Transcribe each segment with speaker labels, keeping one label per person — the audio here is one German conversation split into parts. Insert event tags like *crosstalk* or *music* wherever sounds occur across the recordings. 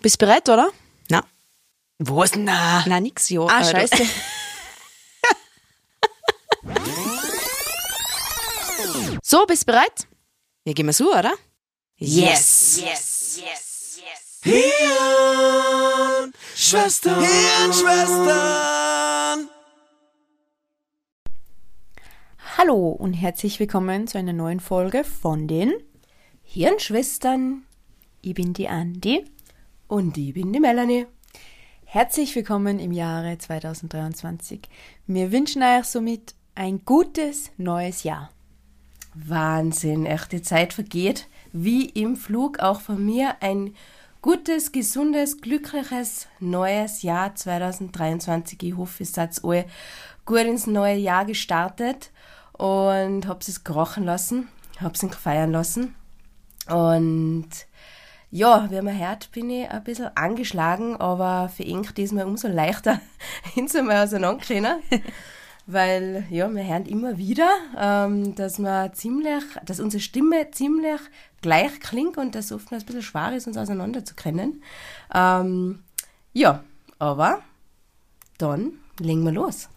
Speaker 1: Bist bereit, oder?
Speaker 2: Na.
Speaker 1: Was? Na.
Speaker 2: Na, nix, ja.
Speaker 1: Ah,
Speaker 2: Äh, du-
Speaker 1: scheiße. *laughs* so, bist bereit?
Speaker 2: Ja, gehen wir so, oder?
Speaker 1: Yes.
Speaker 3: Hirn, Schwestern, Hirnschwestern.
Speaker 1: Hallo und herzlich willkommen zu einer neuen Folge von den
Speaker 4: Hirnschwestern
Speaker 1: Ich bin die Andi.
Speaker 4: Und ich bin die Melanie.
Speaker 1: Herzlich willkommen im Jahre 2023. Wir wünschen euch somit ein gutes neues Jahr.
Speaker 4: Wahnsinn, echt, die Zeit vergeht wie im Flug. Auch von mir ein gutes, gesundes, glückliches neues Jahr 2023. Ich hoffe, ihr seid alle gut ins neue Jahr gestartet und habt es gerochen lassen, habt es feiern lassen. Und ja, wie man hört, bin ich ein bisschen angeschlagen, aber für ihn diesmal umso leichter *laughs* hinzumal auseinanderkriegen. Weil, ja, wir hören immer wieder, ähm, dass wir ziemlich, dass unsere Stimme ziemlich gleich klingt und dass es oftmals ein bisschen schwer ist, uns auseinander zu kennen. Ähm, ja, aber dann legen wir los.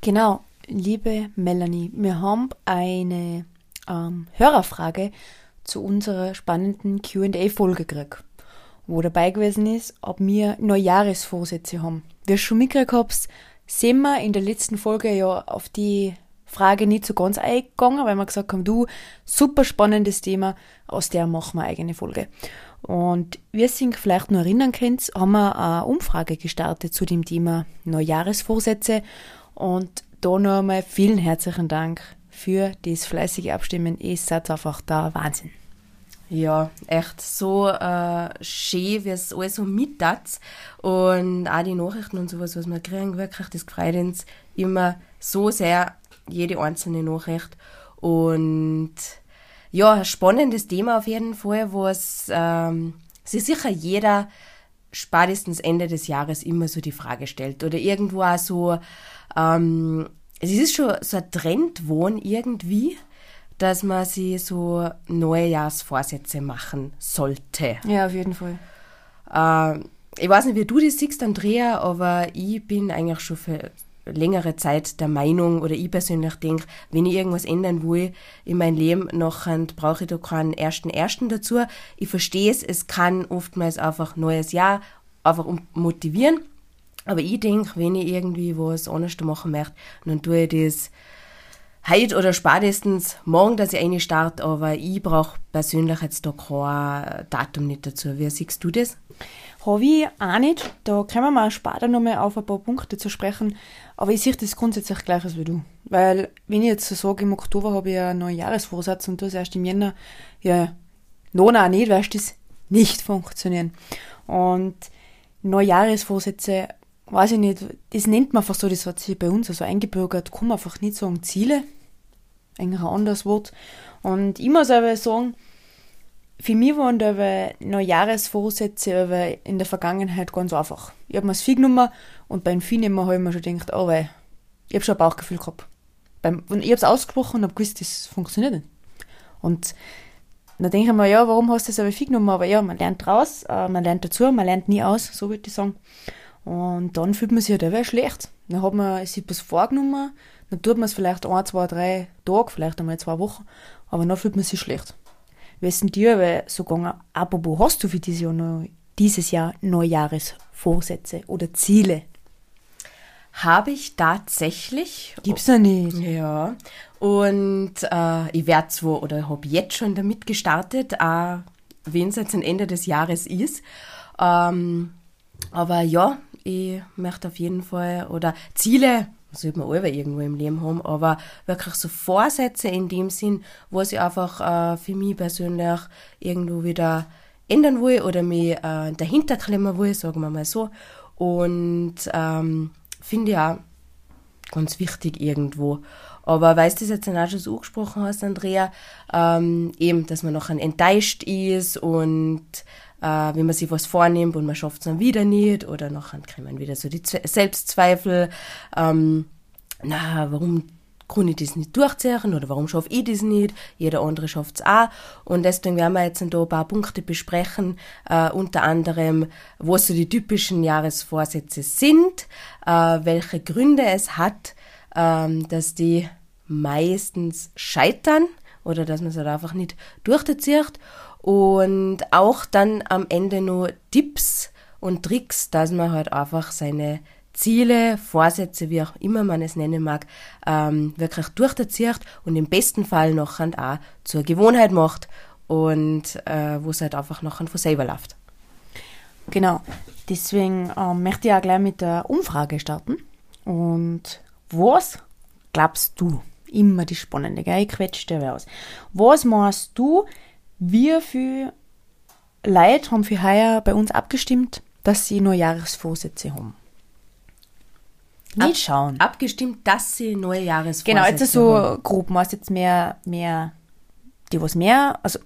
Speaker 1: Genau, liebe Melanie, wir haben eine ähm, Hörerfrage zu unserer spannenden QA-Folge gekriegt, wo dabei gewesen ist, ob wir Neujahresvorsätze haben. Wie schon mitgekriegt habt, sind wir in der letzten Folge ja auf die Frage nicht so ganz eingegangen, weil wir gesagt haben, du, super spannendes Thema, aus der machen wir eine eigene Folge. Und wie ihr sich vielleicht noch erinnern könnt, haben wir eine Umfrage gestartet zu dem Thema Neujahresvorsätze. Und da noch einmal vielen herzlichen Dank für das fleißige Abstimmen. Ihr seid einfach da Wahnsinn.
Speaker 4: Ja, echt so äh, schön, wie es alles so mittat. Und auch die Nachrichten und sowas, was wir kriegen, wirklich, das freut uns immer so sehr, jede einzelne Nachricht. Und ja, ein spannendes Thema auf jeden Fall, was ähm, sich sicher jeder spätestens Ende des Jahres immer so die Frage stellt. Oder irgendwo auch so, ähm, es ist schon so ein Trend geworden irgendwie, dass man sich so Neujahrsvorsätze machen sollte.
Speaker 1: Ja, auf jeden Fall.
Speaker 4: Äh, ich weiß nicht, wie du das siehst, Andrea, aber ich bin eigentlich schon für längere Zeit der Meinung, oder ich persönlich denke, wenn ich irgendwas ändern will in meinem Leben, nachher brauche ich da keinen ersten ersten dazu. Ich verstehe es, es kann oftmals einfach neues Jahr einfach motivieren. Aber ich denke, wenn ich irgendwie was anderes machen möchte, dann tue ich das heute oder spätestens morgen, dass ich eine starte, aber ich brauche persönlich jetzt da kein Datum nicht dazu. Wie siehst du das?
Speaker 1: Habe ich auch nicht. Da kommen wir auch später nochmal auf ein paar Punkte zu sprechen. Aber ich sehe das grundsätzlich gleiches wie du. Weil, wenn ich jetzt so sage, im Oktober habe ich einen neuen Jahresvorsatz und das erst im Jänner, ja, noch auch nicht, du, das nicht funktionieren. Und Neujahresvorsätze, weiß ich nicht, das nennt man einfach so, das hat sich bei uns also eingebürgert, kann man einfach nicht sagen Ziele, eigentlich ein anderes Wort. Und ich muss aber sagen, für mich waren da aber Neujahresvorsätze aber in der Vergangenheit ganz einfach. Ich habe mir das Vieh genommen und beim Vieh nehmen habe ich mir schon gedacht, oh weil, ich habe schon ein Bauchgefühl gehabt. Beim, und ich habe es ausgesprochen und habe gewusst, das funktioniert nicht. Und dann denke ich mir, ja, warum hast du das aber Vieh genommen? Aber ja, man lernt draus, äh, man lernt dazu, man lernt nie aus, so würde ich sagen. Und dann fühlt man sich halt einfach schlecht. Dann hat man sich was vorgenommen, dann tut man es vielleicht ein, zwei, drei Tage, vielleicht einmal zwei Wochen, aber dann fühlt man sich schlecht. Denn dir aber so gegangen? Apropos, hast du für dieses Jahr, noch, dieses Jahr Neujahresvorsätze oder Ziele?
Speaker 4: Habe ich tatsächlich.
Speaker 1: Gibt's ja nicht.
Speaker 4: Ja. Und äh, ich werde zwar oder habe jetzt schon damit gestartet, auch wenn es jetzt ein Ende des Jahres ist. Ähm, aber ja, ich möchte auf jeden Fall, oder Ziele, sollte man alle irgendwo im Leben haben, aber wirklich so Vorsätze in dem Sinn, wo ich einfach äh, für mich persönlich irgendwo wieder ändern will oder mich äh, dahinter klemmen will, sagen wir mal so. Und ähm, finde ich auch ganz wichtig irgendwo. Aber weil du das jetzt auch schon so angesprochen hast, Andrea, ähm, eben, dass man nachher enttäuscht ist und äh, wenn man sich was vornimmt und man schafft es dann wieder nicht oder nachher kriegt man wieder so die Zwe Selbstzweifel, ähm, na, warum kann ich das nicht durchziehen oder warum schaffe ich das nicht? Jeder andere schafft es auch. Und deswegen werden wir jetzt da ein paar Punkte besprechen, äh, unter anderem, was so die typischen Jahresvorsätze sind, äh, welche Gründe es hat, ähm, dass die meistens scheitern oder dass man es halt einfach nicht durchzieht und auch dann am Ende nur Tipps und Tricks, dass man halt einfach seine Ziele, Vorsätze, wie auch immer man es nennen mag, ähm, wirklich durchzieht und im besten Fall noch auch zur Gewohnheit macht und äh, wo es halt einfach noch von selber läuft.
Speaker 1: Genau. Deswegen ähm, möchte ich auch gleich mit der Umfrage starten. Und was glaubst du? Immer die spannende, gell? Ich quetsche dir aus. Was meinst du, wie viele Leute haben für heuer bei uns abgestimmt, dass sie nur Jahresvorsätze haben?
Speaker 4: Nicht Ab, schauen. Abgestimmt, dass sie neue Jahresvorsätze
Speaker 1: Genau, jetzt so haben. grob, meinst jetzt mehr, mehr, die was mehr, also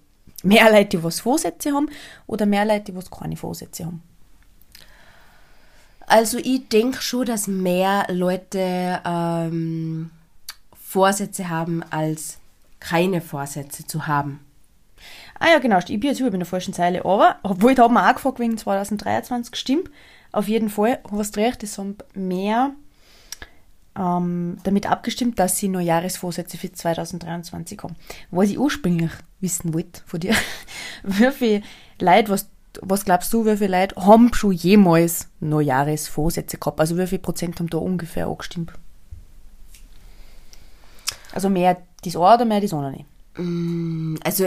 Speaker 1: mehr Leute, die was Vorsätze haben oder mehr Leute, die was keine Vorsätze haben?
Speaker 4: Also ich denke schon, dass mehr Leute ähm, Vorsätze haben, als keine Vorsätze zu haben.
Speaker 1: Ah ja, genau, ich bin jetzt über in der falschen Zeile, aber, obwohl da haben wir auch gefragt wegen 2023 gestimmt, auf jeden Fall, hast recht, es haben mehr ähm, damit abgestimmt, dass sie noch Jahresvorsätze für 2023 haben. Was ich ursprünglich wissen wollte von dir, *laughs* wie viele Leute, was, was glaubst du, wie viele Leute haben schon jemals noch Jahresvorsätze gehabt? Also wie viel Prozent haben da ungefähr angestimmt? Also mehr das eine oder mehr das andere nicht?
Speaker 4: Mm, also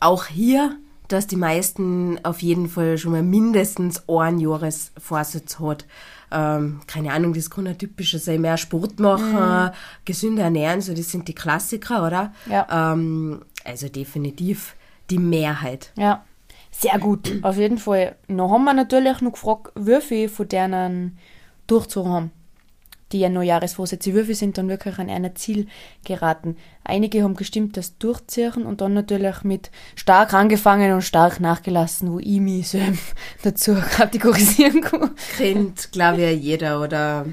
Speaker 4: auch hier, dass die meisten auf jeden Fall schon mal mindestens einen Jahresvorsatz hat ähm, keine Ahnung, das kann ein typischer sein, mehr Sport machen, mhm. gesünder ernähren, so das sind die Klassiker, oder? Ja. Ähm, also definitiv die Mehrheit.
Speaker 1: Ja, sehr gut, *clears throat* auf jeden Fall. Noch haben wir natürlich noch gefragt, wie viele von denen durchzogen haben die ja Neujahresvorsätze, wie viele sind dann wirklich an ein Ziel geraten. Einige haben gestimmt, das durchziehen und dann natürlich mit stark angefangen und stark nachgelassen, wo ich mich so *laughs* dazu kategorisieren kann.
Speaker 4: Kennt, glaube ich, jeder oder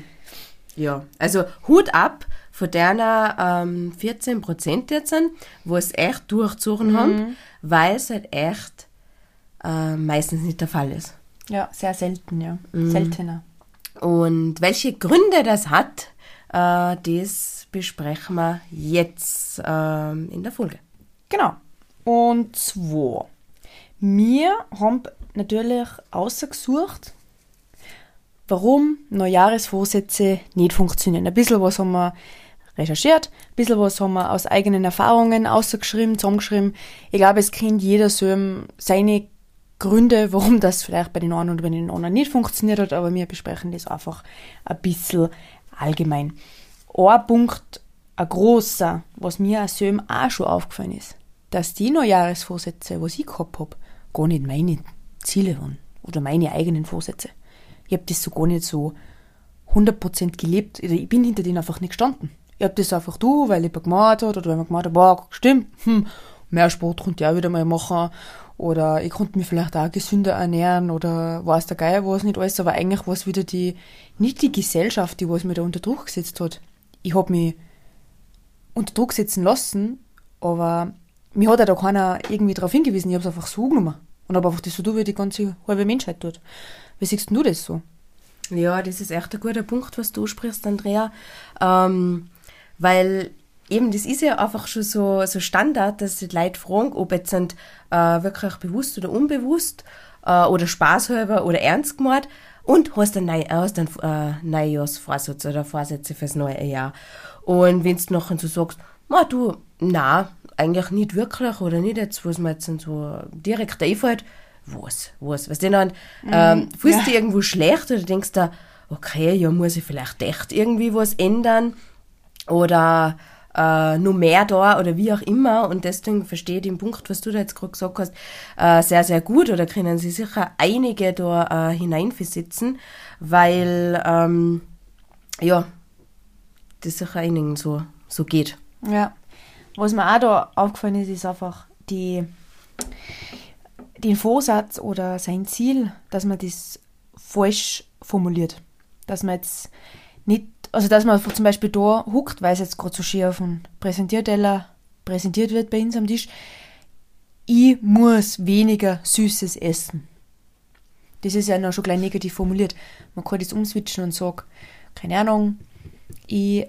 Speaker 4: ja. Also Hut ab von deiner ähm, 14 Prozent jetzt, wo es echt durchzogen mhm. haben, weil es halt echt äh, meistens nicht der Fall ist.
Speaker 1: Ja, sehr selten, ja. Mhm. Seltener.
Speaker 4: Und welche Gründe das hat, äh, das besprechen wir jetzt äh, in der Folge.
Speaker 1: Genau. Und zwar, wir haben natürlich ausgesucht, warum Neujahresvorsätze nicht funktionieren. Ein bisschen was haben wir recherchiert, ein bisschen was haben wir aus eigenen Erfahrungen ausgeschrieben, zusammengeschrieben. Ich glaube, es kennt jeder so seine Gründe, warum das vielleicht bei den einen oder bei den anderen nicht funktioniert hat, aber wir besprechen das einfach ein bisschen allgemein. Ein Punkt, ein großer, was mir als Söm auch schon aufgefallen ist, dass die Neujahresvorsätze, was ich gehabt habe, gar nicht meine Ziele waren oder meine eigenen Vorsätze. Ich habe das so gar nicht so 100% gelebt. Ich bin hinter denen einfach nicht gestanden. Ich habe das einfach du, weil ich gemacht hat oder weil man gemacht hat, boah, stimmt, hm, mehr Sport könnte ich auch wieder mal machen oder ich konnte mich vielleicht auch gesünder ernähren oder weiß der Geier was nicht alles, aber eigentlich war es wieder die, nicht die Gesellschaft, die was mir da unter Druck gesetzt hat. Ich habe mich unter Druck setzen lassen, aber mir hat ja da keiner irgendwie darauf hingewiesen, ich habe es einfach so genommen und habe einfach das so tun, wie die ganze halbe Menschheit tut. Wie siehst du das so?
Speaker 4: Ja, das ist echt ein guter Punkt, was du sprichst, Andrea. Ähm, weil eben, das ist ja einfach schon so, so Standard, dass die Leute fragen, ob jetzt sind, äh, wirklich bewusst oder unbewusst äh, oder spaßhalber oder ernst gemeint und hast dann neu, hast dann äh, Neujahrsvorsatz oder Vorsätze fürs neue Jahr. Und wenn du nachher so sagst, na du, na, eigentlich nicht wirklich oder nicht jetzt, was mir jetzt so direkt einfällt, was, was, was denn dann, ähm, fühlst ja. du irgendwo schlecht oder denkst du, okay, ja, muss ich vielleicht echt irgendwie was ändern oder äh, nur mehr da oder wie auch immer. Und deswegen verstehe ich den Punkt, was du da jetzt gerade gesagt hast, äh, sehr, sehr gut oder können sie sicher einige da äh, hineinversetzen, weil, ähm, ja, das sicher einigen so, so geht.
Speaker 1: Ja. Was mir auch da aufgefallen ist, ist einfach die, den Vorsatz oder sein Ziel, dass man das falsch formuliert. Dass man jetzt nicht also dass man zum Beispiel da huckt, weil es jetzt gerade so schön auf dem Präsentierteller präsentiert wird bei uns am Tisch, ich muss weniger Süßes essen. Das ist ja noch schon gleich negativ formuliert. Man kann das umswitchen und sagen, keine Ahnung, ich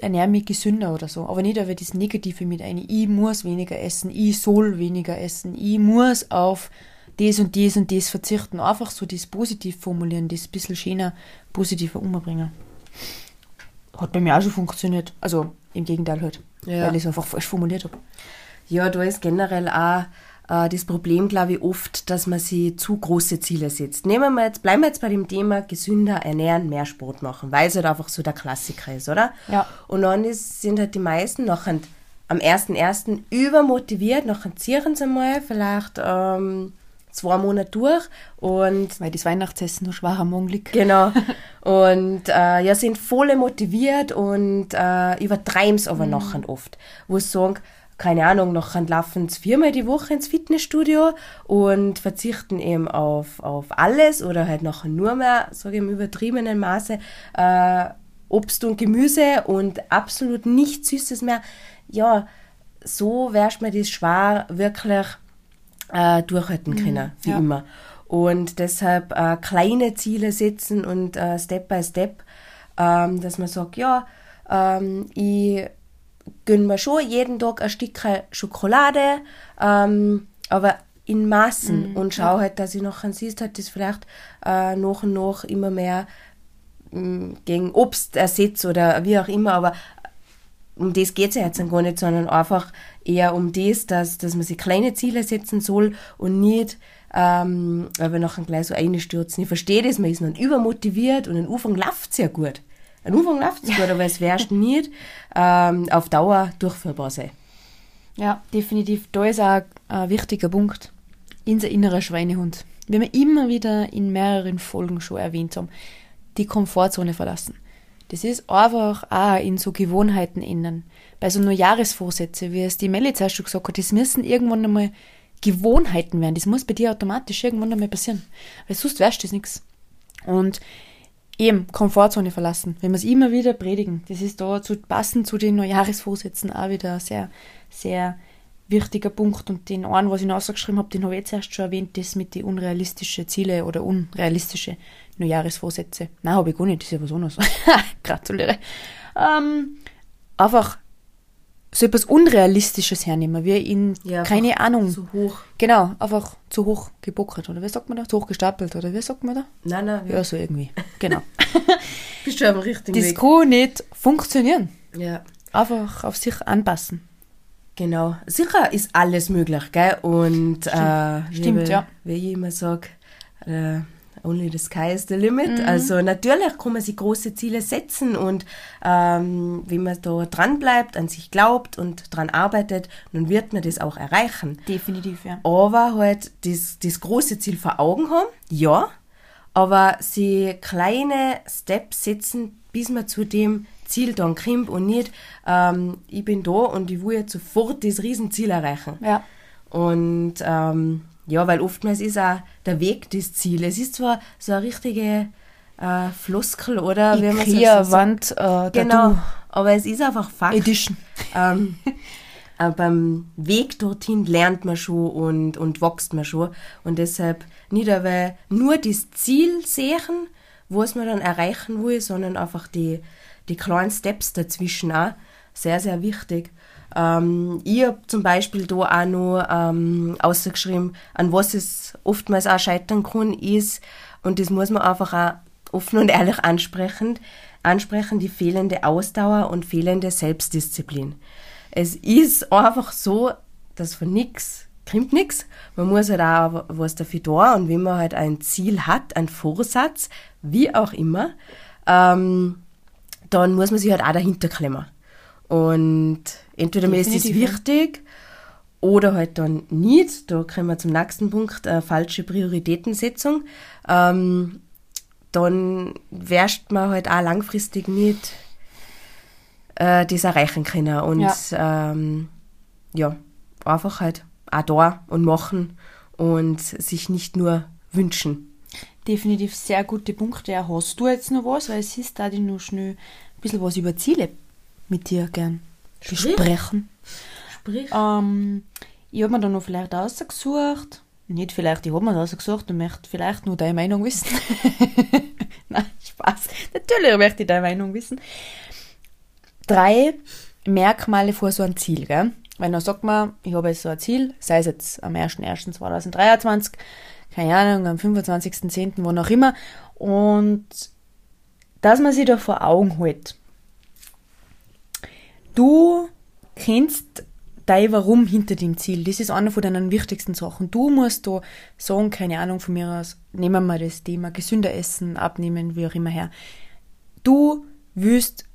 Speaker 1: ernähre mich gesünder oder so. Aber nicht aber das Negative mit ein. Ich muss weniger essen, ich soll weniger essen, ich muss auf das und das und das verzichten. Einfach so das positiv formulieren, das ein bisschen schöner, positiver umbringen. Hat bei mir auch schon funktioniert. Also im Gegenteil halt. Ja. Weil ich es einfach falsch formuliert habe.
Speaker 4: Ja, da ist generell auch äh, das Problem, glaube ich, oft, dass man sich zu große Ziele setzt. Nehmen wir jetzt, bleiben wir jetzt bei dem Thema gesünder ernähren, mehr Sport machen, weil es halt einfach so der Klassiker ist, oder?
Speaker 1: Ja.
Speaker 4: Und dann ist, sind halt die meisten nachher am 1.1. übermotiviert, nachher ziehen sie mal vielleicht ähm, zwei Monate durch und
Speaker 1: weil das Weihnachtsessen noch schwer am Morgen liegt.
Speaker 4: Genau. *laughs* Und äh, ja, sind voll motiviert und äh, übertreiben es aber mhm. nachher oft. Wo sie sagen, keine Ahnung, noch laufen sie viermal die Woche ins Fitnessstudio und verzichten eben auf, auf alles oder halt noch nur mehr, sage ich im übertriebenen Maße, äh, Obst und Gemüse und absolut nichts Süßes mehr. Ja, so wärst mir das schwer wirklich äh, durchhalten mhm, können, wie ja. immer. Und deshalb äh, kleine Ziele setzen und äh, Step by Step, ähm, dass man sagt, ja, ähm, ich gönne mir schon jeden Tag ein Stück Schokolade, ähm, aber in Maßen mm, und schaue ja. halt, dass ich nachher siehst, halt das vielleicht äh, nach und nach immer mehr mm, gegen Obst ersetze oder wie auch immer, aber um das geht es ja jetzt gar nicht, sondern einfach eher um das, dass, dass man sich kleine Ziele setzen soll und nicht, ähm, wir nachher gleich so einstürzen. Ich verstehe das, man ist noch übermotiviert und am Anfang läuft es ja gut. Am Anfang läuft es gut, aber es wärst *laughs* nicht ähm, auf Dauer durchführbar sein.
Speaker 1: Ja, definitiv. Da ist auch ein wichtiger Punkt. Unser innerer Schweinehund. Wie wir immer wieder in mehreren Folgen schon erwähnt haben, die Komfortzone verlassen. Das ist einfach auch in so Gewohnheiten ändern. Bei so nur Jahresvorsätze, wie es die Melli zuerst schon gesagt hat, das müssen irgendwann einmal Gewohnheiten werden. Das muss bei dir automatisch irgendwann einmal passieren. Weil sonst wärst du das nichts. Und eben Komfortzone verlassen, wenn wir es immer wieder predigen. Das ist da zu passend zu den Neujahresvorsätzen auch wieder sehr, sehr wichtiger Punkt. Und den einen, was ich noch ausgeschrieben habe, den habe ich jetzt erst schon erwähnt, das mit den unrealistischen Ziele oder unrealistische Neujahresvorsätze. Nein, habe ich gar nicht, das ist ja was anderes. *laughs* Gratuliere. Ähm, einfach so etwas Unrealistisches hernehmen, wie in, ja, keine Ahnung.
Speaker 4: Zu hoch.
Speaker 1: Genau, einfach zu hoch gebuckert, oder wie sagt man da? Zu hoch gestapelt, oder wie sagt man da?
Speaker 4: Nein, nein.
Speaker 1: Ja, so irgendwie. Genau. *laughs*
Speaker 4: Bist du am richtigen
Speaker 1: Das Weg. kann nicht funktionieren.
Speaker 4: Ja.
Speaker 1: Einfach auf sich anpassen.
Speaker 4: Genau. Sicher ist alles möglich, gell? Und
Speaker 1: Stimmt, äh, Stimmt
Speaker 4: wie,
Speaker 1: ja.
Speaker 4: Wie ich immer sage, äh, only the sky is the limit. Mhm. Also natürlich kann man sich große Ziele setzen und ähm, wenn man da dran bleibt, an sich glaubt und dran arbeitet, dann wird man das auch erreichen.
Speaker 1: Definitiv, ja.
Speaker 4: Aber halt das, das große Ziel vor Augen haben, ja, aber sie kleine Steps setzen, bis man zu dem Ziel dann kommt und nicht, ähm, ich bin da und ich will jetzt sofort das Riesenziel erreichen.
Speaker 1: Ja.
Speaker 4: Und ähm, ja, weil oftmals ist auch der Weg das Ziel. Es ist zwar so eine richtige äh, Floskel, oder?
Speaker 1: Wie man so, Wand, äh,
Speaker 4: Genau, aber es ist einfach Fakt.
Speaker 1: Edition.
Speaker 4: Ähm, äh, beim Weg dorthin lernt man schon und, und wächst man schon. Und deshalb nicht aber nur das Ziel sehen, was man dann erreichen will, sondern einfach die, die kleinen Steps dazwischen auch. Sehr, sehr wichtig. Ähm, ich habe zum Beispiel da auch noch ähm, ausgeschrieben, an was es oftmals auch scheitern kann, ist, und das muss man einfach auch offen und ehrlich ansprechen, ansprechen, die fehlende Ausdauer und fehlende Selbstdisziplin. Es ist einfach so, dass von nichts kommt nichts. Man muss halt auch was dafür tun und wenn man halt ein Ziel hat, ein Vorsatz, wie auch immer, ähm, dann muss man sich halt auch dahinter klemmen. Und entweder mir ist es wichtig oder halt dann nicht. Da kommen wir zum nächsten Punkt, äh, falsche Prioritätensetzung. Ähm, dann wirst man halt auch langfristig nicht äh, das erreichen können. Und ja. Ähm, ja, einfach halt auch da und machen und sich nicht nur wünschen.
Speaker 1: Definitiv sehr gute Punkte. Hast du jetzt noch was? Weil es ist da die noch schnell bisschen was über Ziele mit dir gern besprechen.
Speaker 4: Sprich.
Speaker 1: Ähm, ich habe mir da noch vielleicht ausgesucht. Nicht vielleicht, ich habe mir das ausgesucht und möchte vielleicht nur deine Meinung wissen. *laughs* Nein, Spaß. Natürlich möchte ich deine Meinung wissen. Drei Merkmale vor so einem Ziel, gell? Weil dann sagt man, ich habe jetzt so ein Ziel, sei es jetzt am 01.01.2023, keine Ahnung, am 25.10., wann auch immer. Und dass man sich da vor Augen hält. Du kennst dein Warum hinter dem Ziel. Das ist eine von deinen wichtigsten Sachen. Du musst da sagen, keine Ahnung von mir aus, nehmen wir das Thema gesünder essen, abnehmen, wie auch immer her. Du willst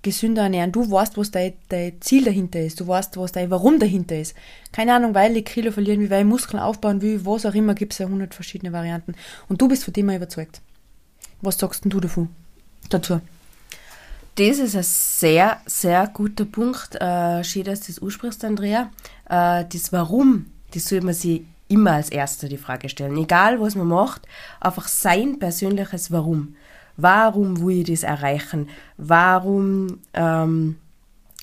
Speaker 1: gesünder ernähren. Du weißt, was dein, dein Ziel dahinter ist. Du weißt, was dein Warum dahinter ist. Keine Ahnung, weil ich Kilo verlieren will, weil ich Muskeln aufbauen will, was auch immer, gibt es ja hundert verschiedene Varianten. Und du bist von dem überzeugt. Was sagst denn du davon? Dazu?
Speaker 4: Das ist ein sehr, sehr guter Punkt. Äh, schön, dass du das ansprichst, Andrea. Äh, das Warum, das soll man sich immer als Erster die Frage stellen. Egal, was man macht, einfach sein persönliches Warum. Warum will ich das erreichen? Warum ähm,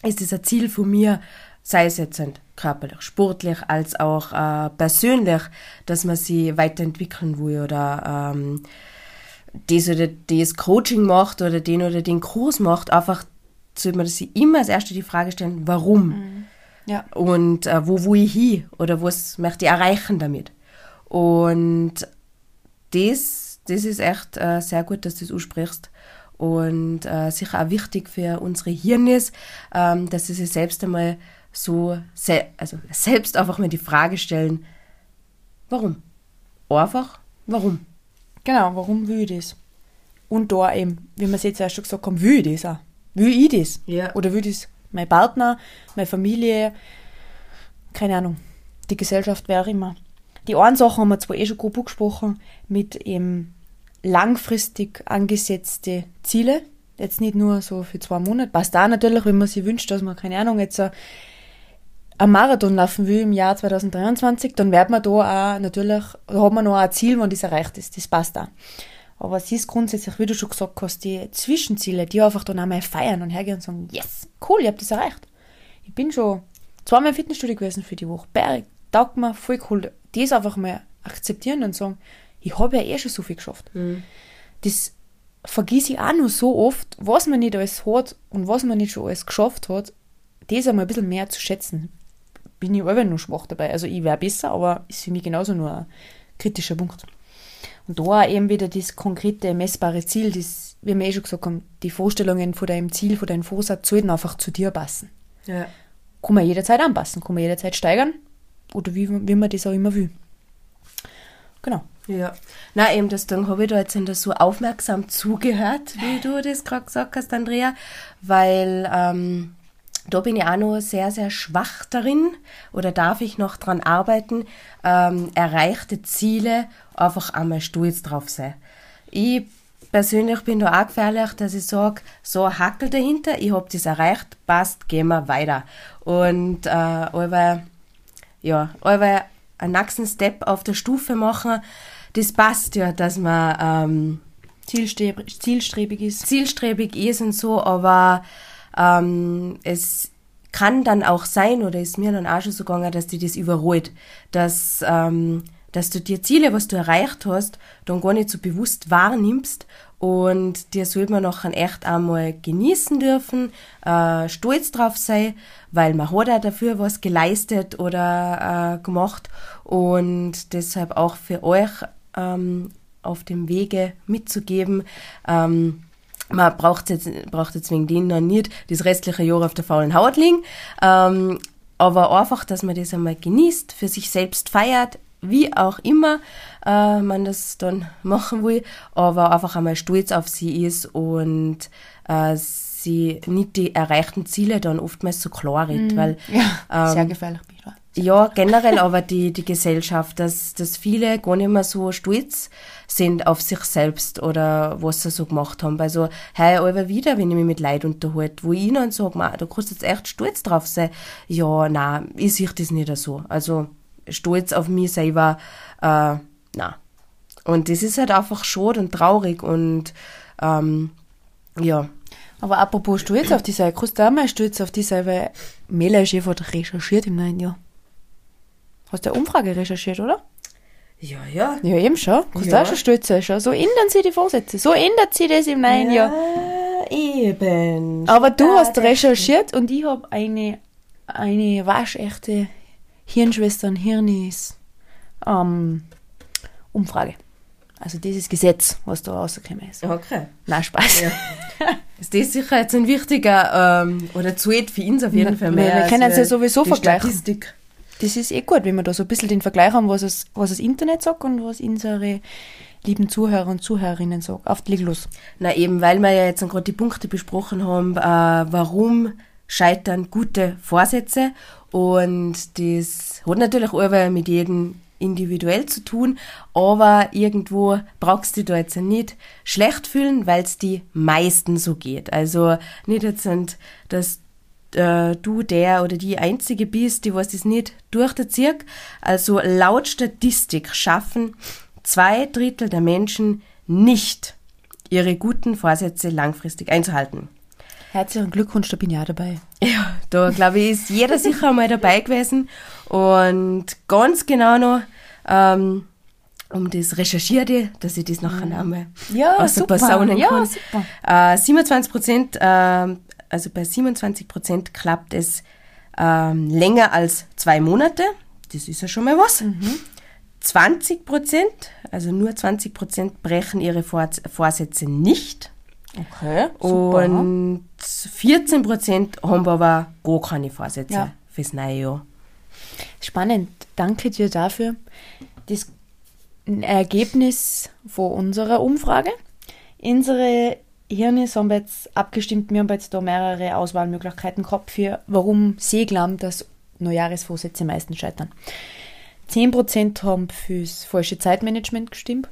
Speaker 4: ist das ein Ziel von mir, sei es jetzt körperlich, sportlich, als auch äh, persönlich, dass man sich weiterentwickeln will oder ähm, das oder das Coaching macht oder den oder den Kurs macht, einfach sollte man sich immer als erste die Frage stellen, warum?
Speaker 1: Ja.
Speaker 4: Und äh, wo will ich hin? Oder was möchte ich erreichen damit? Und das, das ist echt äh, sehr gut, dass du das aussprichst. Und äh, sicher auch wichtig für unsere Hirnis, ähm, dass sie sich selbst einmal so, se also selbst einfach mal die Frage stellen, warum? Einfach, warum?
Speaker 1: Genau, warum will ich das? Und da eben, wie wir es jetzt erst schon gesagt haben, will ich das auch? Will ich das?
Speaker 4: Ja.
Speaker 1: Oder will das mein Partner, meine Familie, keine Ahnung, die Gesellschaft, wer auch immer. Die einen Sachen haben wir zwar eh schon grob gesprochen, mit eben langfristig angesetzte Ziele, jetzt nicht nur so für zwei Monate, passt da natürlich, wenn man sich wünscht, dass man, keine Ahnung, jetzt einen Marathon laufen will im Jahr 2023, dann wird man da auch natürlich, da hat man noch ein Ziel, wenn das erreicht ist. Das passt auch. Aber es ist grundsätzlich, wie du schon gesagt hast, die Zwischenziele, die einfach dann einmal feiern und hergehen und sagen, yes, cool, ich habe das erreicht. Ich bin schon zweimal im Fitnessstudio gewesen für die Woche. Berg, taugt mir, voll cool. Das einfach mal akzeptieren und sagen, ich habe ja eh schon so viel geschafft. Das vergieße ich auch nur so oft, was man nicht alles hat und was man nicht schon alles geschafft hat, das einmal ein bisschen mehr zu schätzen. Bin ich aber nur schwach dabei. Also ich wäre besser, aber ist für mich genauso nur ein kritischer Punkt. Und da auch eben wieder das konkrete, messbare Ziel, das, wie wir eh schon gesagt haben, die Vorstellungen von deinem Ziel, von deinem Vorsatz sollten einfach zu dir passen.
Speaker 4: Ja.
Speaker 1: Kann man jederzeit anpassen, kann man jederzeit steigern oder wie, wie man das auch immer will. Genau.
Speaker 4: Ja. Na eben, deswegen habe ich da jetzt so aufmerksam zugehört, wie du das gerade gesagt hast, Andrea, weil ähm, da bin ich auch noch sehr, sehr schwach darin oder darf ich noch dran arbeiten, ähm, erreichte Ziele einfach einmal stolz drauf sein. Ich persönlich bin da auch gefährlich, dass ich sage, so ein Hackel dahinter, ich habe das erreicht, passt, gehen wir weiter. Und äh, aber, ja, aber einen nächsten Step auf der Stufe machen, das passt ja, dass man ähm,
Speaker 1: Zielstrebig, zielstrebig ist.
Speaker 4: zielstrebig ist und so, aber ähm, es kann dann auch sein, oder ist mir dann auch schon so gegangen, dass dir das überrollt, dass, ähm, dass du dir Ziele, was du erreicht hast, dann gar nicht so bewusst wahrnimmst und dir soll man nachher echt einmal genießen dürfen, äh, stolz drauf sein, weil man hat auch dafür was geleistet oder äh, gemacht und deshalb auch für euch ähm, auf dem Wege mitzugeben, ähm, man braucht jetzt, braucht jetzt wegen denen noch nicht das restliche Jahr auf der faulen Haut liegen, ähm, aber einfach, dass man das einmal genießt, für sich selbst feiert, wie auch immer äh, man das dann machen will, aber einfach einmal stolz auf sie ist und äh, sie nicht die erreichten Ziele dann oftmals so klar redet, weil
Speaker 1: Ja, sehr
Speaker 4: ähm,
Speaker 1: gefährlich bin ich da.
Speaker 4: Ja, generell aber die, die Gesellschaft, dass, dass viele gar nicht mehr so stolz sind auf sich selbst oder was sie so gemacht haben. Also, hey, aber wieder, wenn ich mich mit Leid unterhalte, wo ich ihnen sage, "Ma, du kannst jetzt echt stolz drauf sein. Ja, na, ich sehe das nicht so. Also, stolz auf mich selber, äh, na. Und das ist halt einfach schade und traurig und ähm, ja.
Speaker 1: Aber apropos stolz auf die Seite, kannst du auch mal stolz auf Seite, weil Mela ist recherchiert im neuen Jahr. Hast du eine Umfrage recherchiert, oder?
Speaker 4: Ja, ja.
Speaker 1: Ja, eben schon. Kannst du
Speaker 4: Ja.
Speaker 1: auch schon stolz sein. Schon. So ändern sich die Vorsätze. So ändert sich das im neuen Jahr.
Speaker 4: eben.
Speaker 1: Aber du
Speaker 4: Ja,
Speaker 1: hast recherchiert und ich habe eine, eine waschechte Hirnschwestern, Hirnis ähm, Umfrage. Also dieses Gesetz, was da rausgekommen ist.
Speaker 4: Okay.
Speaker 1: Na Spaß. *laughs*
Speaker 4: Ist das sicher jetzt ein wichtiger, ähm, oder zählt für uns auf jeden Fall mehr.
Speaker 1: wir können es ja sowieso vergleichen.
Speaker 4: Statistik.
Speaker 1: Das ist eh gut, wenn wir da so ein bisschen den Vergleich haben, was das, was das Internet sagt und was unsere lieben Zuhörer und Zuhörerinnen sagen. Auf die los.
Speaker 4: Na eben, weil wir ja jetzt gerade die Punkte besprochen haben, äh, warum scheitern gute Vorsätze und das hat natürlich auch mit jedem individuell zu tun, aber irgendwo brauchst du dich da jetzt nicht schlecht fühlen, weil es die meisten so geht. Also nicht jetzt, dass äh, du der oder die Einzige bist, die was das nicht durchzieht. Also laut Statistik schaffen zwei Drittel der Menschen nicht ihre guten Vorsätze langfristig einzuhalten.
Speaker 1: Herzlichen Glückwunsch, da bin ich auch dabei.
Speaker 4: Ja, da glaube ich, ist jeder sicher mal dabei gewesen. Und ganz genau noch, ähm, um das Recherchierte, dass ich das nachher einmal
Speaker 1: Ja,
Speaker 4: aus der
Speaker 1: super.
Speaker 4: Posaunen
Speaker 1: Ja,
Speaker 4: kann.
Speaker 1: super.
Speaker 4: Äh, 27 Prozent, ähm, also bei 27 Prozent klappt es ähm, länger als zwei Monate. Das ist ja schon mal was. 20 Prozent, also nur 20 Prozent brechen ihre Vor Vorsätze nicht.
Speaker 1: Okay,
Speaker 4: Und 14 Prozent haben aber gar keine Vorsätze
Speaker 1: Ja.
Speaker 4: fürs neue Jahr.
Speaker 1: Spannend. Danke dir dafür. Das Ergebnis von unserer Umfrage. Unsere Hirne haben wir jetzt abgestimmt. Wir haben jetzt da mehrere Auswahlmöglichkeiten gehabt für, warum sie glauben, dass Neujahresvorsätze meistens scheitern. 10% haben fürs falsche Zeitmanagement gestimmt.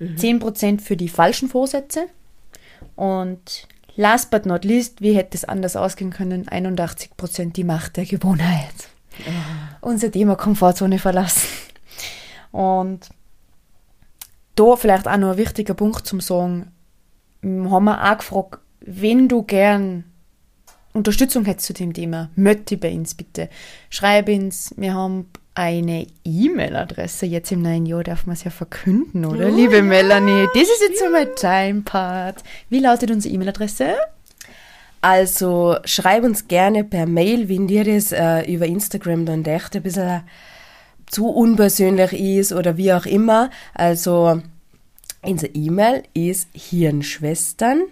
Speaker 1: 10% für die falschen Vorsätze. Und last but not least, wie hätte es anders ausgehen können? 81% die Macht der Gewohnheit. Unser Thema Komfortzone verlassen. Und da vielleicht auch noch ein wichtiger Punkt zum Sagen, haben wir auch gefragt, wenn du gern Unterstützung hättest zu dem Thema, möchte bei uns bitte. Schreib uns, wir haben eine E-Mail-Adresse. Jetzt im neuen Jahr darf man es ja verkünden, oder? Liebe Melanie, das ist jetzt so mein Time-Part. Wie lautet unsere E-Mail-Adresse?
Speaker 4: Also schreib uns gerne per Mail, wenn dir das äh, über Instagram dann echt ein bisschen zu unpersönlich ist oder wie auch immer. Also unser E-Mail ist hirnschwestern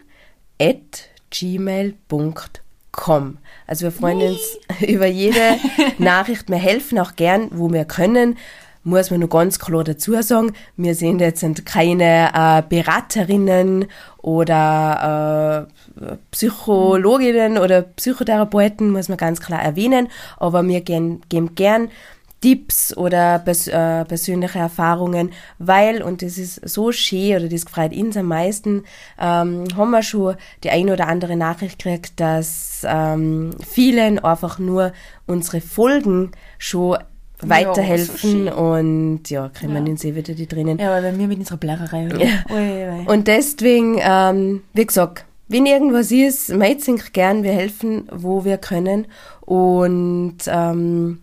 Speaker 4: at gmail.com. Also wir freuen uns über jede *laughs* Nachricht. Wir helfen auch gern, wo wir können. Muss man nur ganz klar dazu sagen, wir sind jetzt keine äh, Beraterinnen oder äh, Psychologinnen oder Psychotherapeuten, muss man ganz klar erwähnen, aber wir gehen, geben gern Tipps oder pers äh, persönliche Erfahrungen, weil, und das ist so schön oder das freut uns am meisten, ähm, haben wir schon die eine oder andere Nachricht gekriegt, dass ähm, vielen einfach nur unsere Folgen schon weiterhelfen
Speaker 1: schön.
Speaker 4: und ja, kriegen wir
Speaker 1: Ja.
Speaker 4: den See wieder die drinnen.
Speaker 1: Ja, weil wir mit unserer Blärerei, oder?
Speaker 4: Ja. Und deswegen, ähm, wie gesagt, wenn irgendwas ist, meldet gern, wir helfen, wo wir können. Und ähm,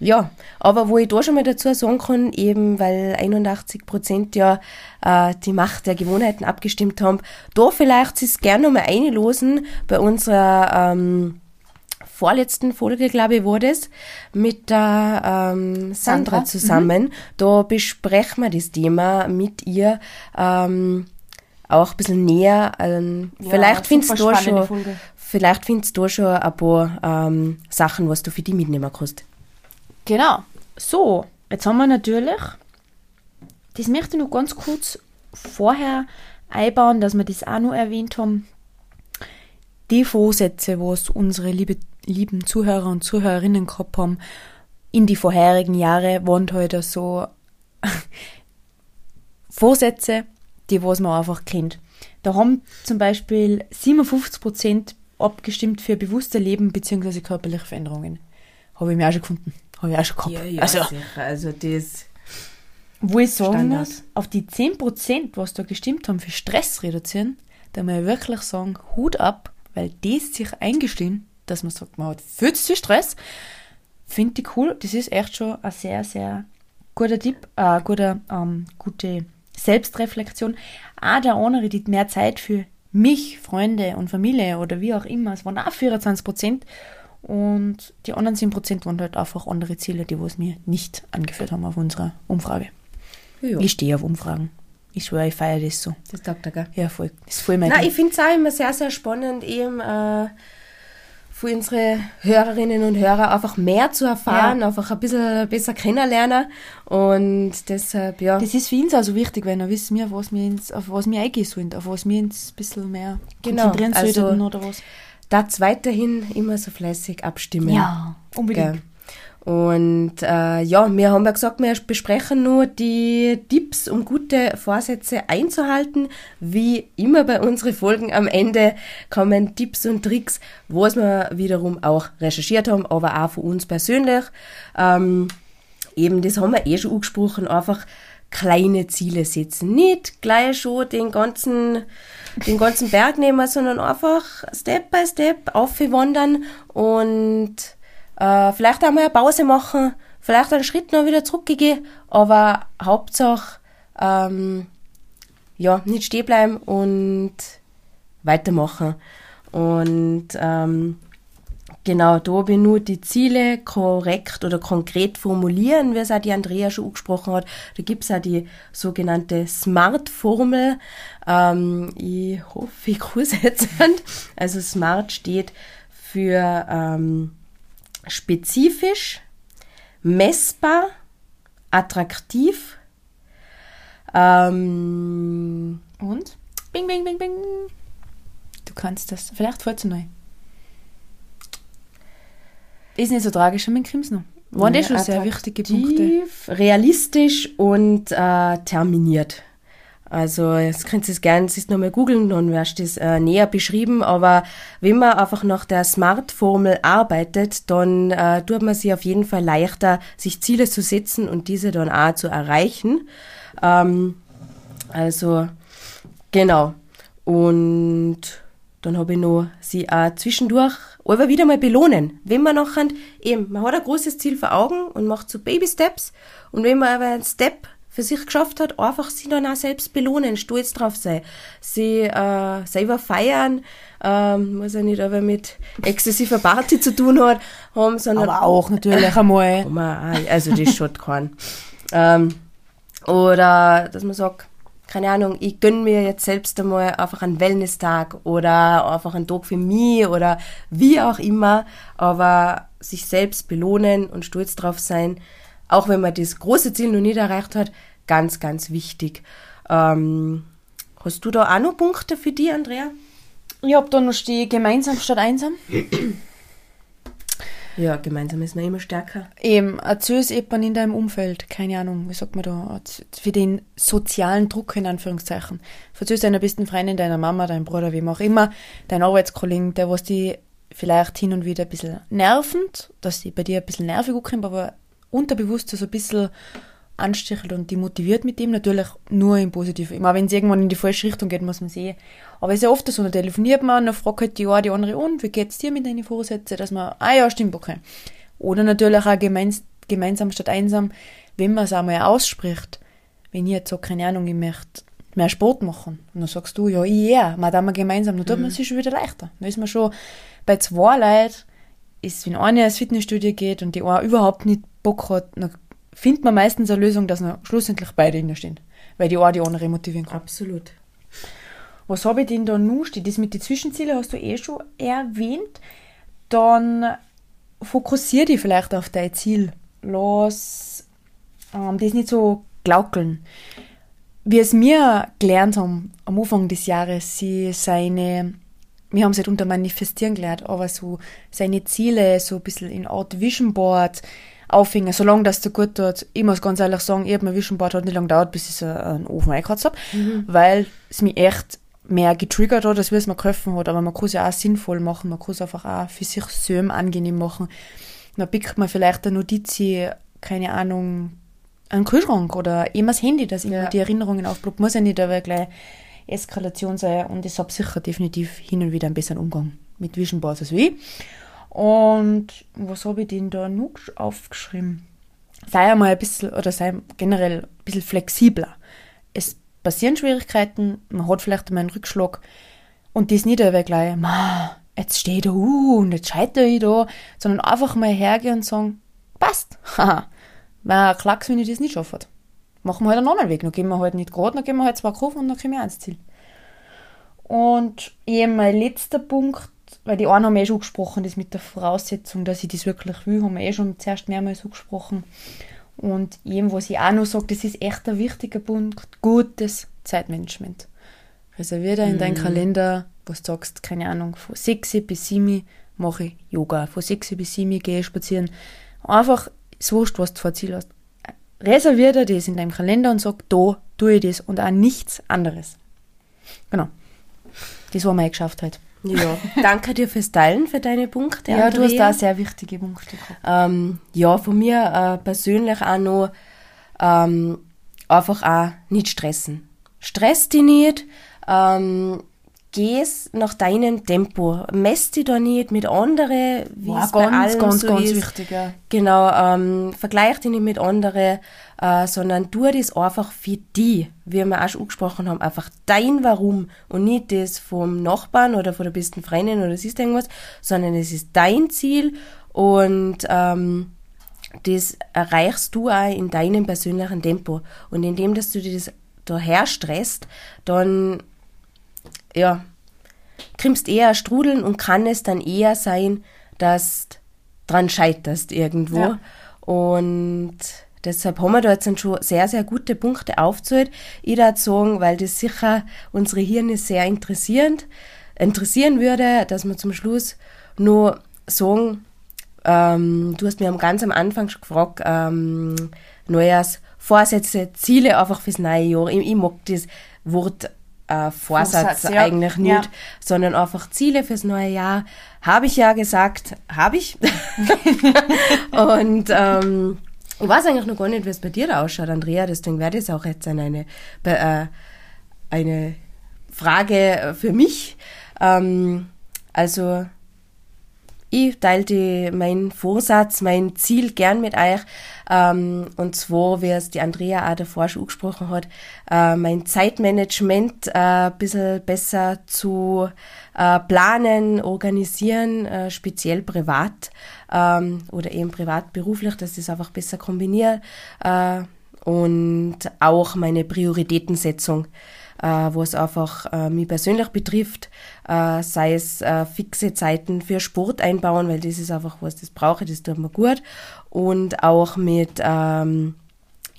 Speaker 4: ja, aber wo ich da schon mal dazu sagen kann, eben weil 81 Prozent ja äh, die Macht der Gewohnheiten abgestimmt haben, da vielleicht sich gerne nochmal einlosen bei unserer ähm, vorletzten Folge, glaube ich, war das, mit der ähm, Sandra,
Speaker 1: Sandra,
Speaker 4: zusammen. Da besprechen wir das Thema mit ihr ähm, auch ein bisschen näher. Ähm,
Speaker 1: Ja,
Speaker 4: vielleicht findest du schon,
Speaker 1: Folge.
Speaker 4: vielleicht findest du da schon ein paar ähm, Sachen, was du für die mitnehmen kannst.
Speaker 1: Genau. So, jetzt haben wir natürlich, das möchte ich noch ganz kurz vorher einbauen, dass wir das auch noch erwähnt haben. Die Vorsätze, was unsere liebe, lieben Zuhörer und Zuhörerinnen gehabt haben, in die vorherigen Jahre waren heute so *laughs* Vorsätze, die was man einfach kennt. Da haben zum Beispiel 57% abgestimmt für bewusste Leben bzw. körperliche Veränderungen. Habe ich mir auch schon gefunden. Habe ich auch schon gehabt. also,
Speaker 4: sicher. Also das,
Speaker 1: Wo ich sagen
Speaker 4: Standard.
Speaker 1: muss, auf die 10%, was da gestimmt haben für Stress reduzieren, da muss ich wirklich sagen, Hut ab, weil das sich eingestehen, dass man sagt, man hat viel zu viel Stress, finde ich cool. Das ist echt schon ein sehr, sehr guter Tipp, äh, guter, ähm, gute Selbstreflexion. Auch der andere, die mehr Zeit für mich, Freunde und Familie oder wie auch immer, es waren auch 24%. Und die anderen 10% waren halt einfach andere Ziele, die was wir nicht angeführt haben auf unserer Umfrage.
Speaker 4: Ja,
Speaker 1: Ich stehe auf Umfragen. Ich schwöre, ich feiere das so.
Speaker 4: das sagt er, gell?
Speaker 1: Ja, voll. Das ist voll mein
Speaker 4: Nein,
Speaker 1: Ding.
Speaker 4: ich finde es auch immer sehr, sehr spannend, eben äh, für unsere Hörerinnen und Hörer einfach mehr zu erfahren,
Speaker 1: Ja.
Speaker 4: einfach ein bisschen besser kennenlernen. Und deshalb, ja,
Speaker 1: Das ist für uns auch so wichtig, weil dann wissen wir, was wir uns, auf was wir eingehen sollen, auf was wir uns ein bisschen mehr
Speaker 4: Genau,
Speaker 1: konzentrieren
Speaker 4: also-
Speaker 1: sollten oder was.
Speaker 4: Das weiterhin immer so fleißig abstimmen.
Speaker 1: Ja, unbedingt.
Speaker 4: Gell. Und äh, ja, wir haben ja gesagt, wir besprechen nur die Tipps, um gute Vorsätze einzuhalten. Wie immer bei unseren Folgen am Ende kommen Tipps und Tricks, was wir wiederum auch recherchiert haben, aber auch von uns persönlich. Ähm, eben, das haben wir eh schon angesprochen, einfach kleine Ziele setzen. Nicht gleich schon den ganzen, den ganzen Berg nehmen, sondern einfach Step by Step aufwandern und äh, vielleicht einmal eine Pause machen, vielleicht einen Schritt noch wieder zurückgehen, aber Hauptsache, ähm, ja, nicht stehen bleiben und weitermachen. Und ähm, Genau, da ich nur die Ziele korrekt oder konkret formulieren, wie es auch die Andrea schon angesprochen hat. Da gibt es auch die sogenannte SMART-Formel. Ähm, ich hoffe, ich es jetzt. Also SMART steht für ähm, spezifisch, messbar, attraktiv, ähm,
Speaker 1: Und? Bing, bing, bing, bing. Du kannst das. Vielleicht fällt es neu. Ist nicht so tragisch, aber kriegst noch. Waren das schon sehr wichtige Punkte.
Speaker 4: realistisch und äh, terminiert. Also, jetzt könnt ihr es gerne nochmal googeln, dann wirst du das äh, näher beschrieben. Aber wenn man einfach nach der Smart-Formel arbeitet, dann äh, tut man sich auf jeden Fall leichter, sich Ziele zu setzen und diese dann auch zu erreichen. Ähm, also, genau. Und dann habe ich noch sie auch zwischendurch aber wieder mal belohnen. Wenn man nachher, eben, man hat ein großes Ziel vor Augen und macht so Baby-Steps und wenn man aber einen Step für sich geschafft hat, einfach sie dann auch selbst belohnen, stolz drauf sein, sie äh, selber feiern, ähm, muss ja nicht aber mit exzessiver Party zu tun hat, haben, sondern
Speaker 1: Aber auch natürlich *laughs* einmal.
Speaker 4: also das schaut keinen. Ähm, oder dass man sagt, keine Ahnung, ich gönn mir jetzt selbst einmal einfach einen Wellness-Tag oder einfach einen Tag für mich oder wie auch immer, aber sich selbst belohnen und stolz drauf sein, auch wenn man das große Ziel noch nicht erreicht hat, ganz, ganz wichtig. Ähm, hast du da auch noch Punkte für die, Andrea?
Speaker 1: Ich hab da noch stehen, gemeinsam statt einsam.
Speaker 4: Ja, gemeinsam ist man immer stärker.
Speaker 1: Eben, erzähl's jemand in deinem Umfeld, keine Ahnung, wie sagt man da, für den sozialen Druck in Anführungszeichen. Erzähl's deiner besten Freundin, deiner Mama, deinem Bruder, wem auch immer, dein Arbeitskollegen, der was die vielleicht hin und wieder ein bisschen nervend, dass die bei dir ein bisschen nervig ankommt, aber unterbewusst so ein bisschen anstichelt und die motiviert mit dem, natürlich nur im Positiven. Immer wenn es irgendwann in die falsche Richtung geht, muss man sehen. Aber es ist ja oft so, dann telefoniert man, dann fragt halt die eine die andere an, wie geht's dir mit deinen Vorsätzen, dass man, ah ja, stimmt, okay. Oder natürlich auch gemeins, gemeinsam statt einsam, wenn man es einmal ausspricht. Wenn ich jetzt so, keine Ahnung, ich möchte mehr Sport machen. Und dann sagst du, ja, ja, mal dann mal gemeinsam, dann tut man sich schon wieder leichter. Dann ist man schon bei zwei Leuten, ist, wenn eine ins Fitnessstudio geht und die eine überhaupt nicht Bock hat, dann findet man meistens eine Lösung, dass noch schlussendlich beide innerstehen. Weil die eine die andere motivieren kann.
Speaker 4: Absolut.
Speaker 1: Was habe ich denn da noch stehen? Das mit den Zwischenzielen hast du eh schon erwähnt. Dann fokussier dich vielleicht auf dein Ziel. Lass ähm, das nicht so glaukeln. Wie es mir gelernt haben am Anfang des Jahres, sie seine, wir haben es halt unter Manifestieren gelernt, aber so seine Ziele so ein bisschen in Art Vision Board aufhängen, solange das dir gut tut. Ich muss ganz ehrlich sagen, ich habe mein Vision Board hat nicht lange gedauert, bis ich so einen Ofen eingekratzt habe, weil es mich echt mehr getriggert hat, als wie es mir geholfen hat. Aber man kann es ja auch sinnvoll machen, man kann es einfach auch für sich selber angenehm machen. Dann pickt man vielleicht eine Notiz, keine Ahnung, einen Kühlschrank oder eben das Handy, dass immer
Speaker 4: Ja.
Speaker 1: die Erinnerungen aufploppt. Muss ja nicht aber gleich Eskalation sein und ich habe sicher definitiv hin und wieder einen besseren Umgang mit Vision-Boards als wie. Und was habe ich denn da noch gesch- aufgeschrieben? Sei einmal ein bisschen, oder sei generell ein bisschen flexibler. Es passieren Schwierigkeiten, man hat vielleicht einmal einen Rückschlag und das nicht aber gleich, ma, jetzt stehe ich da uh, und jetzt scheitere ich da, sondern einfach mal hergehen und sagen, passt, *laughs* haha, ein Klacks, wenn ich das nicht schaffe. Machen wir halt einen anderen Weg, dann gehen wir halt nicht gerade, dann gehen wir halt zwei Kurven und dann kommen wir ans Ziel. Und eben mein letzter Punkt, weil die einen haben eh schon gesprochen, das mit der Voraussetzung, dass ich das wirklich will, haben wir eh schon zuerst mehrmals so gesprochen. Und eben, was ich auch noch sage, das ist echt ein wichtiger Punkt, gutes Zeitmanagement. Reservier dir in deinen Kalender, was du sagst, keine Ahnung, von 6 bis 7 mache ich Yoga, von 6 bis 7 gehe ich spazieren. Einfach, es wurscht, was du vor Ziel hast. Reservier dir das in deinem Kalender und sag, da tue ich das und auch nichts anderes. Genau. Das war meine geschafft heute.
Speaker 4: Ja, danke dir fürs Teilen, für deine Punkte.
Speaker 1: Ja, du hast da sehr wichtige Punkte gehabt.
Speaker 4: Ähm, ja, von mir äh, persönlich auch noch ähm, einfach auch nicht stressen. Stress dich nicht, ähm, geh's nach deinem Tempo. Mess dich da nicht mit anderen, wie
Speaker 1: Wow,
Speaker 4: es bei
Speaker 1: ganz,
Speaker 4: allen
Speaker 1: ganz,
Speaker 4: so
Speaker 1: ganz
Speaker 4: ist.
Speaker 1: wichtig, ja.
Speaker 4: Genau, ähm, vergleich dich nicht mit anderen, äh, sondern tu das einfach für die, wie wir auch schon angesprochen haben, einfach dein Warum und nicht das vom Nachbarn oder von der besten Freundin oder sonst irgendwas, sondern es ist dein Ziel und ähm, das erreichst du auch in deinem persönlichen Tempo. Und indem, dass du dir das daher stresst, dann, ja, kriegst eher Strudeln und kann es dann eher sein, dass du dran scheiterst irgendwo.
Speaker 1: Ja.
Speaker 4: Und deshalb haben wir da jetzt schon sehr, sehr gute Punkte aufgezählt. Ich würde sagen, weil das sicher unsere Hirne sehr interessierend, interessieren würde, dass wir zum Schluss nur sagen, ähm, du hast mir am ganz am Anfang schon gefragt, ähm, Neujahrs Vorsätze, Ziele einfach fürs neue Jahr. Ich, ich mag das Wort äh, Vorsatz,
Speaker 1: Vorsatz, ja.
Speaker 4: eigentlich nicht,
Speaker 1: Ja.
Speaker 4: sondern einfach Ziele fürs neue Jahr. Habe ich ja gesagt, habe ich. *laughs* Und ähm, ich weiß eigentlich noch gar nicht, wie es bei dir da ausschaut, Andrea, deswegen wäre das auch jetzt eine, be- äh, eine Frage für mich. Ähm, also ich teilte meinen Vorsatz, mein Ziel gern mit euch. Ähm, und zwar, wie es die Andrea auch davor schon angesprochen hat, äh, mein Zeitmanagement äh, ein bisschen besser zu äh, planen, organisieren, äh, speziell privat ähm, oder eben privat beruflich, dass ich das einfach besser kombiniere. Äh, und auch meine Prioritätensetzung äh, was einfach äh, mich persönlich betrifft, äh, sei es äh, fixe Zeiten für Sport einbauen, weil das ist einfach was, das brauche ich, das tut mir gut. Und auch mit ähm,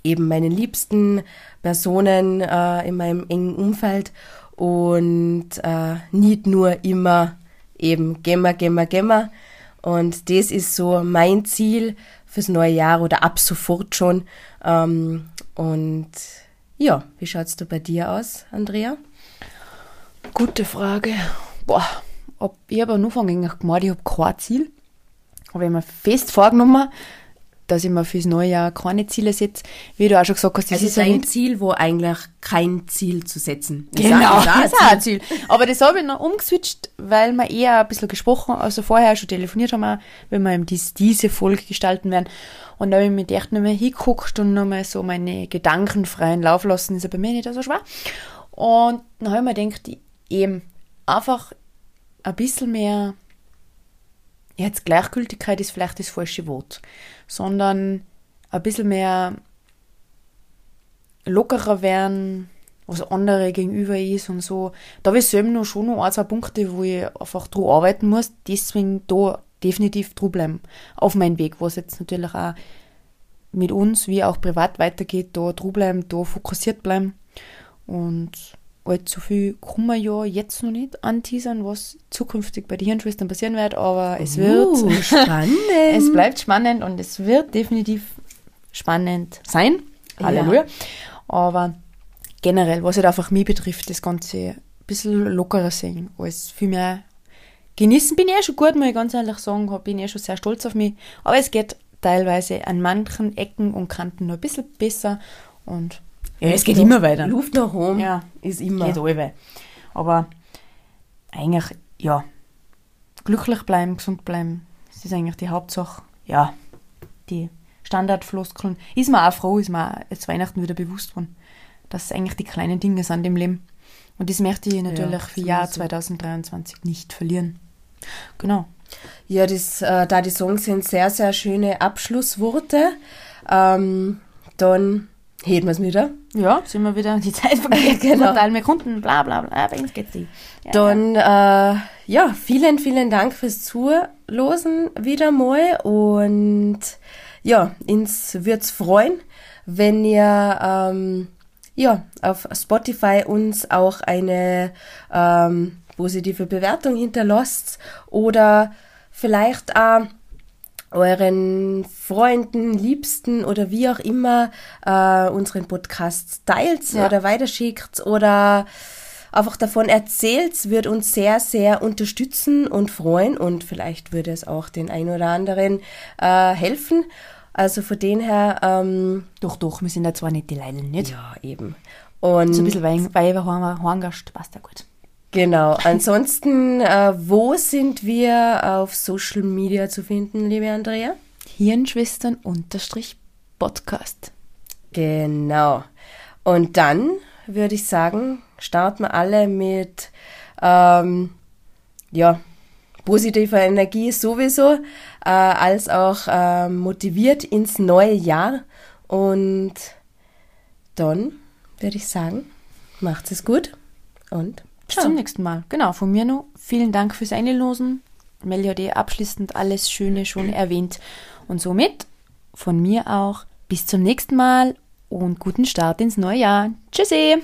Speaker 4: eben meinen liebsten Personen äh, in meinem engen Umfeld und äh, nicht nur immer eben gemma, gemma, gemma. Und das ist so mein Ziel fürs neue Jahr oder ab sofort schon. Ähm, und ja, wie schaut's da bei dir aus, Andrea?
Speaker 1: Gute Frage. Boah, ob, ich habe am Anfang eigentlich gemeint, ich habe kein Ziel. Aber ich habe mir fest vorgenommen, dass ich mir fürs neue Jahr keine Ziele setze. Wie du auch schon gesagt hast, das
Speaker 4: Also
Speaker 1: ist nicht
Speaker 4: Ziel, wo eigentlich kein Ziel zu setzen. Das
Speaker 1: Genau,
Speaker 4: ist
Speaker 1: das ist auch ein Ziel. Aber das habe ich noch umgeswitcht, weil wir eher ein bisschen gesprochen, also vorher schon telefoniert haben, wenn wir eben dies, diese Folge gestalten werden. Und da habe ich mich echt nochmal hingeguckt und nochmal so meine Gedanken freien Lauf lassen, ist ja bei mir nicht so schwer. Und dann habe ich mir gedacht, eben einfach ein bisschen mehr, jetzt Gleichgültigkeit ist vielleicht das falsche Wort, sondern ein bisschen mehr lockerer werden, was andere gegenüber ist und so. Da habe ich selber noch schon noch ein, zwei Punkte, wo ich einfach drauf arbeiten muss. Deswegen da definitiv drauf bleiben. Auf meinem Weg, wo es jetzt natürlich auch mit uns wie auch privat weitergeht, da drauf bleiben, da fokussiert bleiben. Und allzu viel kann man ja jetzt noch nicht anteasern, was zukünftig bei den Hirnschwestern passieren wird, aber es wird.
Speaker 4: Uh, spannend. *laughs*
Speaker 1: Es bleibt spannend und es wird definitiv spannend sein.
Speaker 4: Ja.
Speaker 1: Halleluja. Aber generell, was halt einfach mich betrifft, das Ganze ein bisschen lockerer sehen, als viel mehr genießen. Bin ich eh schon gut, muss ich ganz ehrlich sagen, bin ich eh schon sehr stolz auf mich. Aber es geht teilweise an manchen Ecken und Kanten noch ein bisschen besser. Und ja, es geht immer weiter.
Speaker 4: Luft nach oben
Speaker 1: Ja.
Speaker 4: ist immer.
Speaker 1: Geht alle. Aber eigentlich, ja, glücklich bleiben, gesund bleiben, das ist eigentlich die Hauptsache. Ja, die Standardfloskeln. Ist mir auch froh, ist mir auch jetzt Weihnachten wieder bewusst worden, dass es eigentlich die kleinen Dinge sind im Leben. Und das möchte ich natürlich für Jahr
Speaker 4: sowieso.
Speaker 1: 2023 nicht verlieren. Genau.
Speaker 4: Ja, das, äh, da die Songs sind sehr, sehr schöne Abschlussworte. Ähm, dann heben wir es wieder.
Speaker 1: Ja, sind wir wieder *laughs* die Zeit vergeht. *laughs*
Speaker 4: Genau.
Speaker 1: Total mehr Kunden, bla bla bla. Bei uns geht's die. Ja,
Speaker 4: Dann, äh, ja, vielen, vielen Dank fürs Zulosen wieder mal und ja, uns wird's freuen, wenn ihr ähm, ja, auf Spotify uns auch eine ähm, positive Bewertung hinterlasst oder vielleicht auch euren Freunden, Liebsten oder wie auch immer äh, unseren Podcast teilt
Speaker 1: Ja.
Speaker 4: oder weiterschickt oder einfach davon erzählt, wird uns sehr, sehr unterstützen und freuen und vielleicht würde es auch den ein oder anderen äh, helfen. Also von den her, ähm,
Speaker 1: Doch, doch, wir sind ja zwar nicht die Leilen, nicht?
Speaker 4: ja, eben. Und
Speaker 1: So ein bisschen Wein, Weiber, Horngast, passt ja gut.
Speaker 4: Genau, ansonsten, äh, wo sind wir auf Social Media zu finden, liebe Andrea?
Speaker 1: Hirnschwestern unterstrich Podcast.
Speaker 4: Genau. Und dann würde ich sagen, starten wir alle mit ähm, ja, positiver Energie sowieso, äh, als auch ähm, motiviert ins neue Jahr. Und dann würde ich sagen, macht es gut und
Speaker 1: Bis
Speaker 4: ciao.
Speaker 1: zum nächsten Mal. Genau, von mir noch vielen Dank fürs Einlosen. Melli hat eh abschließend alles Schöne schon erwähnt. Und somit von mir auch bis zum nächsten Mal und guten Start ins neue Jahr. Tschüssi!